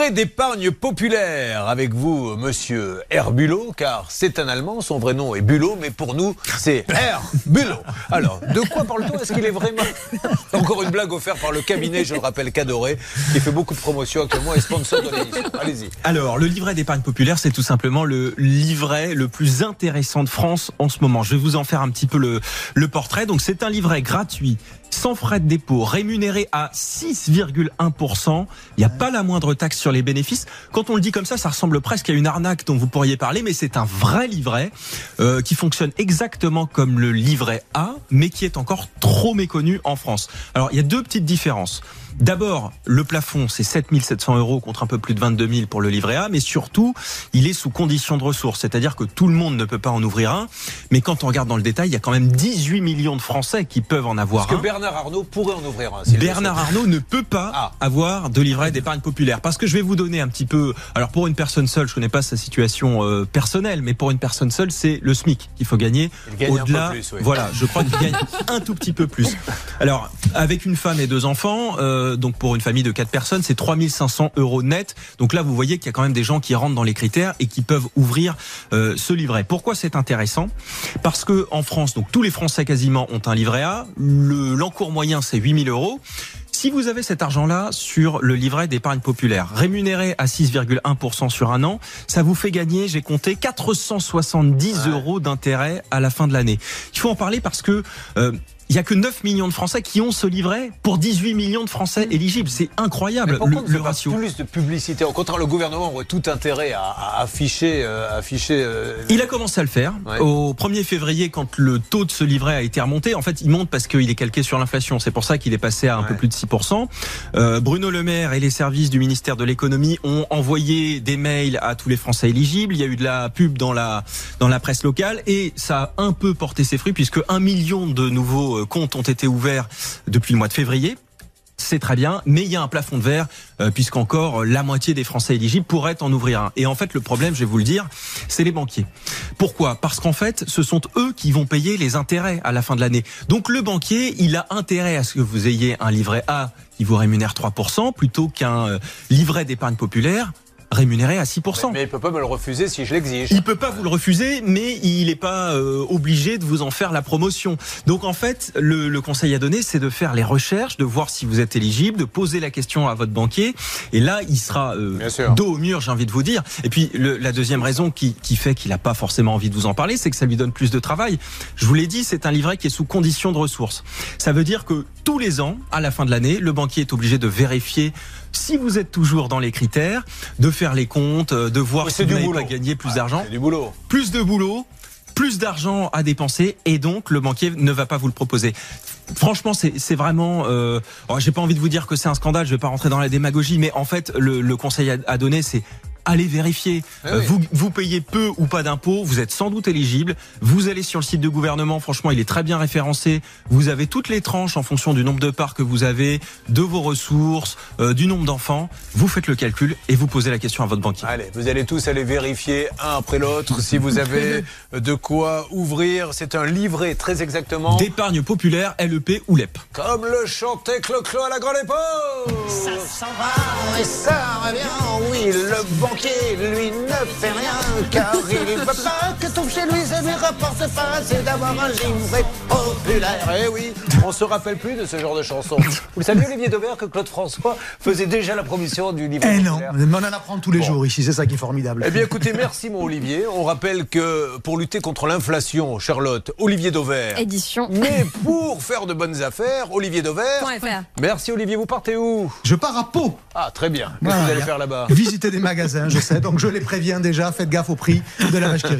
livret d'épargne populaire avec vous, monsieur Herbulot, car c'est un Allemand, son vrai nom est Bulot, mais pour nous, c'est Herbulot. Alors, de quoi parle-t-on? Est-ce qu'il est vraiment Encore une blague offerte par le cabinet, je le rappelle, Cadoré, qui fait beaucoup de promotions actuellement et sponsor de l'émission? Allez-y. Alors, le livret d'épargne populaire, c'est tout simplement le livret le plus intéressant de France en ce moment. Je vais vous en faire un petit peu le, le portrait. Donc, c'est un livret gratuit sans frais de dépôt, rémunéré à 6,1%. Il n'y a pas la moindre taxe sur les bénéfices. Quand on le dit comme ça, ça ressemble presque à une arnaque dont vous pourriez parler, mais c'est un vrai livret euh, qui fonctionne exactement comme le livret A, mais qui est encore trop méconnu en France. Alors, il y a deux petites différences. D'abord, le plafond, c'est 7700 euros contre un peu plus de 22 000 pour le livret A, mais surtout, il est sous condition de ressources, c'est-à-dire que tout le monde ne peut pas en ouvrir un. Mais quand on regarde dans le détail, il y a quand même 18 millions de Français qui peuvent en avoir Est-ce un. que Bernard Arnault pourrait en ouvrir un Bernard Arnault ne peut pas Ah. avoir de livret d'épargne populaire parce que je vais vous donner un petit peu. Alors pour une personne seule, je connais pas sa situation euh, personnelle, mais pour une personne seule, c'est le SMIC qu'il faut gagner. Au-delà, oui. voilà, je crois qu'il gagne un tout petit peu plus. Alors avec une femme et deux enfants, euh, donc pour une famille de quatre personnes, c'est 3500 euros net. Donc là, vous voyez qu'il y a quand même des gens qui rentrent dans les critères et qui peuvent ouvrir euh, ce livret. Pourquoi c'est intéressant? Parce que en France, donc tous les Français quasiment ont un livret A. Le l'encours moyen, c'est 8000 euros. Si vous avez cet argent-là sur le livret d'épargne populaire, rémunéré à 6,1% sur un an, ça vous fait gagner, j'ai compté, 470 euros d'intérêt à la fin de l'année. Il faut en parler parce que euh, il y a que 9 millions de Français qui ont ce livret pour 18 millions de Français éligibles. C'est incroyable le, on le ratio. plus de publicité Au contraire, le gouvernement aurait tout intérêt à, à afficher, euh, afficher euh, Il a commencé à le faire. Ouais. Au 1er février, quand le taux de ce livret a été remonté, en fait, il monte parce qu'il est calqué sur l'inflation. C'est pour ça qu'il est passé à un Ouais. peu plus de 6%. Euh, Bruno Le Maire et les services du ministère de l'économie ont envoyé des mails à tous les Français éligibles. Il y a eu de la pub dans la, dans la presse locale et ça a un peu porté ses fruits puisque un million de nouveaux euh, comptes ont été ouverts depuis le mois de février. C'est très bien, mais il y a un plafond de verre, euh, puisqu'encore euh, la moitié des Français éligibles pourraient en ouvrir un. Et en fait, le problème, je vais vous le dire, c'est les banquiers. Pourquoi? Parce qu'en fait, ce sont eux qui vont payer les intérêts à la fin de l'année. Donc le banquier, il a intérêt à ce que vous ayez un livret A qui vous rémunère 3%, plutôt qu'un livret d'épargne populaire rémunéré à 6%. Mais il peut pas me le refuser si je l'exige. Il peut pas vous le refuser, mais il n'est pas euh, obligé de vous en faire la promotion. Donc en fait, le, le conseil à donner, c'est de faire les recherches, de voir si vous êtes éligible, de poser la question à votre banquier. Et là, il sera euh, dos au mur, j'ai envie de vous dire. Et puis le- la deuxième raison qui, qui fait qu'il n'a pas forcément envie de vous en parler, c'est que ça lui donne plus de travail. Je vous l'ai dit, c'est un livret qui est sous condition de ressources. Ça veut dire que tous les ans, à la fin de l'année, le banquier est obligé de vérifier si vous êtes toujours dans les critères, de faire les comptes, euh, de voir si vous n'avez pas gagné plus Ah, d'argent C'est du boulot. plus de boulot, plus d'argent à dépenser, et donc le banquier ne va pas vous le proposer. Franchement, c'est vraiment. Euh, oh, J'ai pas envie de vous dire que c'est un scandale. Je vais pas rentrer dans la démagogie, mais en fait, le, le conseil à, à donner, c'est allez vérifier. Ah Euh, oui. vous, vous payez peu ou pas d'impôts, vous êtes sans doute éligible. Vous allez sur le site du gouvernement, franchement, il est très bien référencé. Vous avez toutes les tranches en fonction du nombre de parts que vous avez, de vos ressources, euh, du nombre d'enfants. Vous faites le calcul et vous posez la question à votre banquier. Allez, vous allez tous aller vérifier un après l'autre si vous avez de quoi ouvrir. C'est un livret très exactement D'épargne populaire, LEP ou LEP. comme le chantait Clo-Clo à la grande époque. Ça s'en va et ça revient. Oui, le banquier, lui, ne fait rien car il ne veut pas que tout chez lui ça lui rapporte pas. C'est d'avoir un livret populaire. Eh oui, on se rappelle plus de ce genre de chanson. Vous savez, Olivier Daubert, que Claude François faisait déjà la promotion du livret Eh non, on en apprend tous les Bon. jours ici, c'est ça qui est formidable. Eh bien, écoutez, merci, mon Olivier. On rappelle que pour lutter contre l'inflation, Charlotte, Olivier Dauvert. Édition. Mais pour faire de bonnes affaires, Olivier Dauvert. .fr. Merci, Olivier. Vous partez où? Je pars à Pau. Ah, très bien. Qu'est-ce que Voilà, vous allez faire là-bas? Visiter des magasins, je sais, donc je les préviens déjà, faites gaffe au prix de la vache qui.